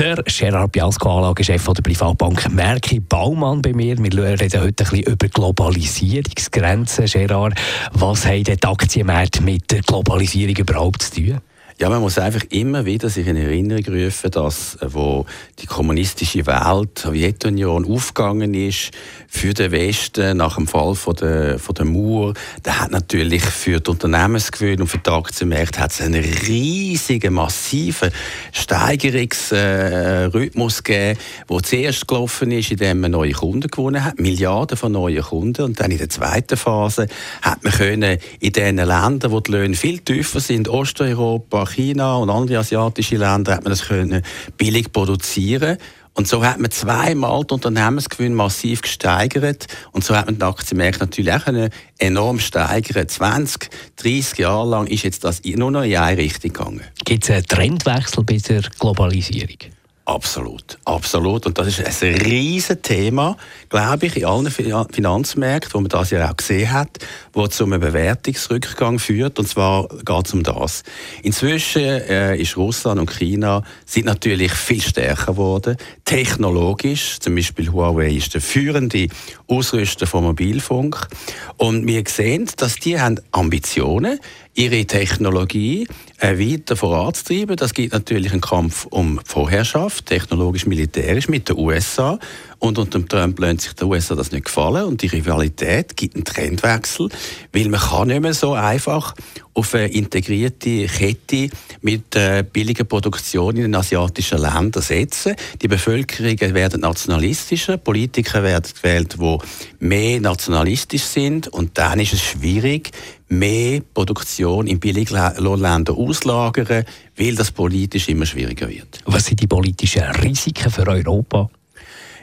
der Gerard Biasco, Anlagechef der Privatbank Merki Baumann bei mir. Wir reden heute ein bisschen über Globalisierungsgrenzen. Gerard, was haben die Aktienmärkte mit der Globalisierung überhaupt zu tun? Ja, man muss einfach immer wieder sich in Erinnerung rufen, dass äh, wo die kommunistische Welt, Sowjetunion aufgegangen ist für den Westen nach dem Fall von der, von der Mauer, da hat natürlich für die Unternehmensgewinn und für die Aktienmärkte hat es einen riesigen, massiven Steigerungsrhythmus gegeben, der zuerst gelaufen ist, indem man neue Kunden gewonnen hat, Milliarden von neuen Kunden, und dann in der zweiten Phase hat man können in den Ländern, wo die Löhne viel tiefer sind, Osteuropa, China und andere asiatische Länder hat man das können billig produzieren und so hat man zweimal den Unternehmensgewinn massiv gesteigert und so hat man die Aktienmärkte natürlich auch enorm steigern. 20, 30 Jahre lang ist jetzt das nur noch in eine Richtung gegangen. Gibt es einen Trendwechsel bei der Globalisierung? Absolut, absolut. Und das ist ein riesiges Thema, glaube ich, in allen Finanzmärkten, wo man das ja auch gesehen hat, wo zu einem Bewertungsrückgang führt. Und zwar geht es um das. Inzwischen äh, ist Russland und China sind natürlich viel stärker geworden, technologisch. Zum Beispiel Huawei ist der führende Ausrüster von Mobilfunk. Und wir sehen, dass die haben Ambitionen, ihre Technologie äh, weiter voranzutreiben. Das gibt natürlich einen Kampf um Vorherrschaft, technologisch-militärisch mit den USA. Und unter Trump lässt sich den USA das nicht gefallen. Und die Rivalität gibt einen Trendwechsel, weil man kann nicht mehr so einfach auf eine integrierte Kette mit äh, billiger Produktion in den asiatischen Ländern setzen. Die Bevölkerungen werden nationalistischer, Politiker werden gewählt, die mehr nationalistisch sind. Und dann ist es schwierig, mehr Produktion in Billiglohnländern auslagern, weil das politisch immer schwieriger wird. Was sind die politischen Risiken für Europa?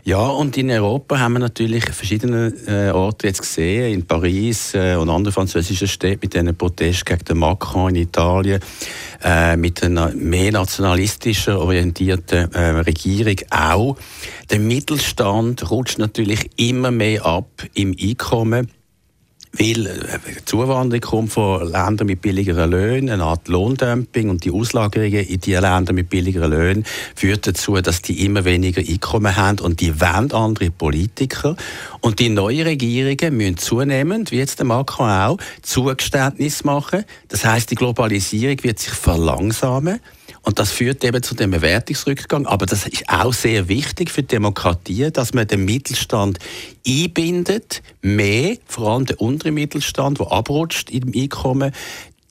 Ja, und in Europa haben wir natürlich verschiedene äh, Orte jetzt gesehen, in Paris äh, und anderen französischen Städten mit diesen Protesten gegen den Macron in Italien, äh, mit einer mehr nationalistisch orientierten äh, Regierung auch. Der Mittelstand rutscht natürlich immer mehr ab im Einkommen weil äh, Zuwanderung kommt von Ländern mit billigeren Löhnen, eine Art Lohndumping und die Auslagerungen in diese Länder mit billigeren Löhnen führt dazu, dass die immer weniger Einkommen haben und die wollen andere Politiker. Und die neuen Regierungen müssen zunehmend, wie jetzt der Macron auch, Zugeständnis machen. Das heißt, die Globalisierung wird sich verlangsamen. Und das führt eben zu dem Bewertungsrückgang. Aber das ist auch sehr wichtig für die Demokratie, dass man den Mittelstand einbindet, mehr, vor allem den unteren Mittelstand, der abrutscht im Einkommen,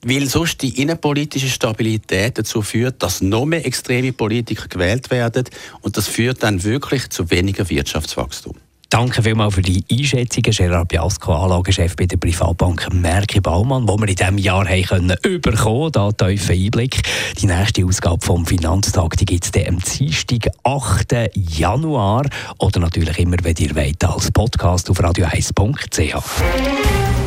weil sonst die innenpolitische Stabilität dazu führt, dass noch mehr extreme Politiker gewählt werden und das führt dann wirklich zu weniger Wirtschaftswachstum. Danke vielmals für die Einschätzungen, Gerard Biasco, Anlagechef bei der Privatbank Merki Baumann, wo wir in diesem Jahr haben können überkommen, da tiefen Einblick. Die nächste Ausgabe vom Finanztag, gibt es am Dienstag, 8. Januar oder natürlich immer, wenn ihr wollt, als Podcast auf radio1.ch.